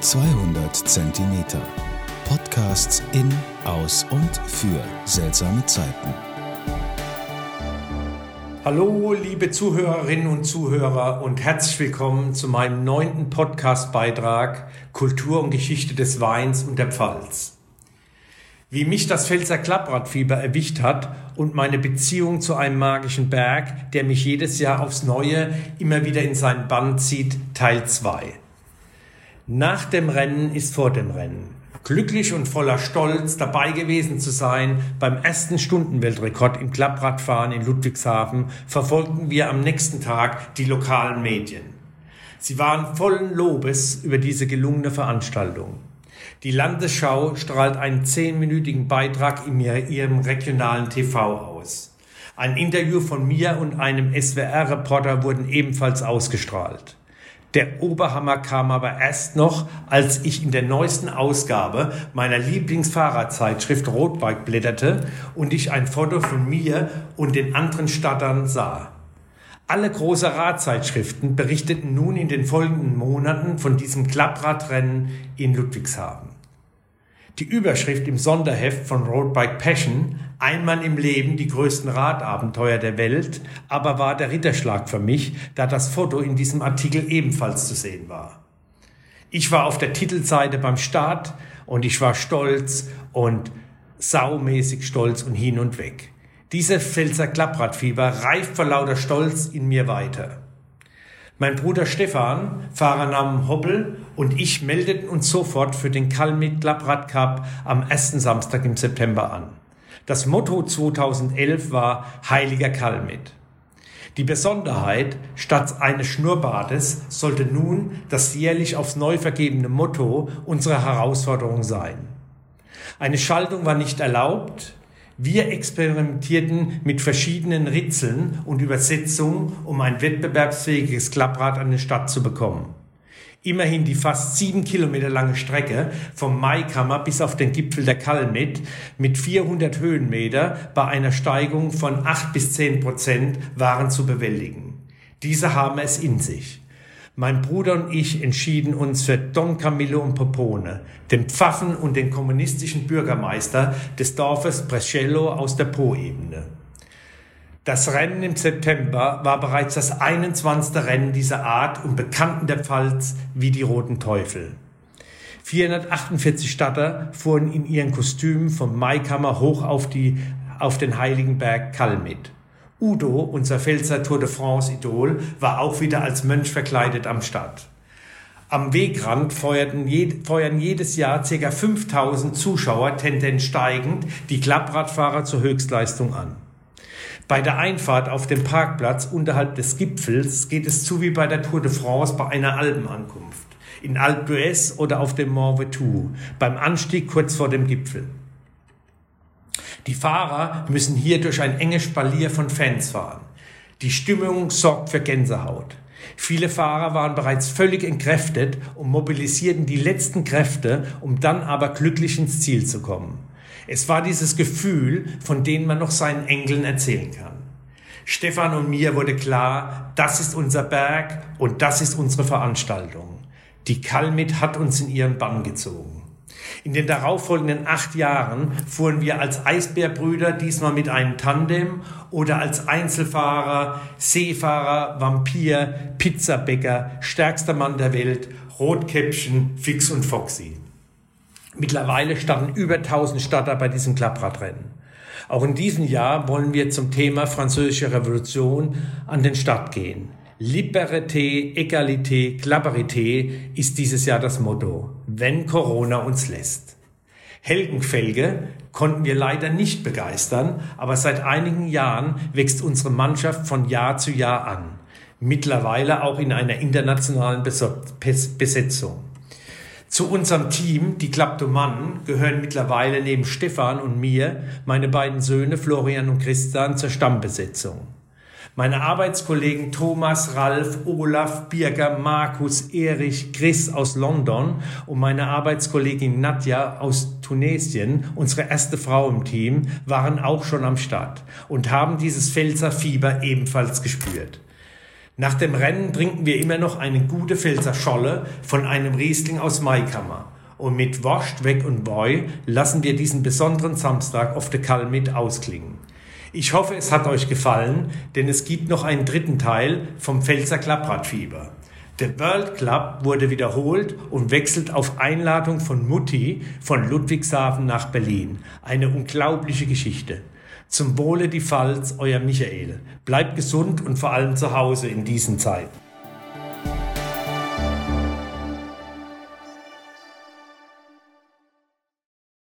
200 Zentimeter. Podcasts in, aus und für seltsame Zeiten. Hallo, liebe Zuhörerinnen und Zuhörer und herzlich willkommen zu meinem neunten Podcast-Beitrag Kultur und Geschichte des Weins und der Pfalz. Wie mich das Pfälzer Klappradfieber erwischt hat und meine Beziehung zu einem magischen Berg, der mich jedes Jahr aufs Neue immer wieder in seinen Bann zieht, Teil 2. Nach dem Rennen ist vor dem Rennen. Glücklich und voller Stolz dabei gewesen zu sein beim ersten Stundenweltrekord im Klappradfahren in Ludwigshafen, verfolgten wir am nächsten Tag die lokalen Medien. Sie waren vollen Lobes über diese gelungene Veranstaltung. Die Landesschau strahlt einen zehnminütigen Beitrag in ihrem regionalen TV aus. Ein Interview von mir und einem SWR-Reporter wurden ebenfalls ausgestrahlt. Der Oberhammer kam aber erst noch, als ich in der neuesten Ausgabe meiner Lieblingsfahrradzeitschrift Rotbike blätterte und ich ein Foto von mir und den anderen Stattern sah. Alle große Radzeitschriften berichteten nun in den folgenden Monaten von diesem Klappradrennen in Ludwigshafen. Die Überschrift im Sonderheft von Road Bike Passion, einmal im Leben die größten Radabenteuer der Welt, aber war der Ritterschlag für mich, da das Foto in diesem Artikel ebenfalls zu sehen war. Ich war auf der Titelseite beim Start und ich war stolz und saumäßig stolz und hin und weg. Dieser Pfälzer Klappradfieber reift vor lauter Stolz in mir weiter. Mein Bruder Stefan, Fahrernamen Hoppel und ich meldeten uns sofort für den Kalmit Klapprad Cup am ersten Samstag im September an. Das Motto 2011 war Heiliger Kalmit. Die Besonderheit, statt eines Schnurrbartes sollte nun das jährlich aufs neu vergebene Motto unserer Herausforderung sein. Eine Schaltung war nicht erlaubt, wir experimentierten mit verschiedenen Ritzeln und Übersetzungen, um ein wettbewerbsfähiges Klapprad an den Start zu bekommen. Immerhin die fast sieben Kilometer lange Strecke vom Maikammer bis auf den Gipfel der Kalmit mit 400 Höhenmeter bei einer Steigung von acht bis zehn Prozent waren zu bewältigen. Diese haben es in sich. Mein Bruder und ich entschieden uns für Don Camillo und Popone, den Pfaffen und den kommunistischen Bürgermeister des Dorfes Brescello aus der Po-Ebene. Das Rennen im September war bereits das 21. Rennen dieser Art und bekannten der Pfalz wie die Roten Teufel. 448 Statter fuhren in ihren Kostümen vom Maikammer hoch auf, die, auf den Heiligen Berg Kalmit. Udo, unser Pfälzer Tour de France-Idol, war auch wieder als Mönch verkleidet am Start. Am Wegrand feuerten je, feuern jedes Jahr ca. 5000 Zuschauer, tendenz steigend, die Klappradfahrer zur Höchstleistung an. Bei der Einfahrt auf dem Parkplatz unterhalb des Gipfels geht es zu wie bei der Tour de France bei einer Alpenankunft. In Alpe d'Huez oder auf dem Mont Ventoux, beim Anstieg kurz vor dem Gipfel. Die Fahrer müssen hier durch ein enges Spalier von Fans fahren. Die Stimmung sorgt für Gänsehaut. Viele Fahrer waren bereits völlig entkräftet und mobilisierten die letzten Kräfte, um dann aber glücklich ins Ziel zu kommen. Es war dieses Gefühl, von dem man noch seinen Enkeln erzählen kann. Stefan und mir wurde klar, das ist unser Berg und das ist unsere Veranstaltung. Die Kalmit hat uns in ihren Bann gezogen. In den darauffolgenden acht Jahren fuhren wir als Eisbärbrüder, diesmal mit einem Tandem oder als Einzelfahrer, Seefahrer, Vampir, Pizzabäcker, stärkster Mann der Welt, Rotkäppchen, Fix und Foxy. Mittlerweile standen über 1000 Starter bei diesem Klappradrennen. Auch in diesem Jahr wollen wir zum Thema Französische Revolution an den Start gehen. Liberté, Egalité, Klapperité ist dieses Jahr das Motto, wenn Corona uns lässt. Helgenfelge konnten wir leider nicht begeistern, aber seit einigen Jahren wächst unsere Mannschaft von Jahr zu Jahr an. Mittlerweile auch in einer internationalen Besetzung. Zu unserem Team, die Kleptomannen, gehören mittlerweile neben Stefan und mir meine beiden Söhne Florian und Christian zur Stammbesetzung. Meine Arbeitskollegen Thomas, Ralf, Olaf, Birger, Markus, Erich, Chris aus London und meine Arbeitskollegin Nadja aus Tunesien, unsere erste Frau im Team, waren auch schon am Start und haben dieses Pfälzer ebenfalls gespürt. Nach dem Rennen trinken wir immer noch eine gute Pfälzer Scholle von einem Riesling aus Maikammer. Und mit Wascht, Weg und Boy lassen wir diesen besonderen Samstag auf der Kalmit ausklingen. Ich hoffe, es hat euch gefallen, denn es gibt noch einen dritten Teil vom Pfälzer Klappradfieber. Der World Club wurde wiederholt und wechselt auf Einladung von Mutti von Ludwigshafen nach Berlin. Eine unglaubliche Geschichte. Zum Wohle die Pfalz, euer Michael. Bleibt gesund und vor allem zu Hause in diesen Zeiten.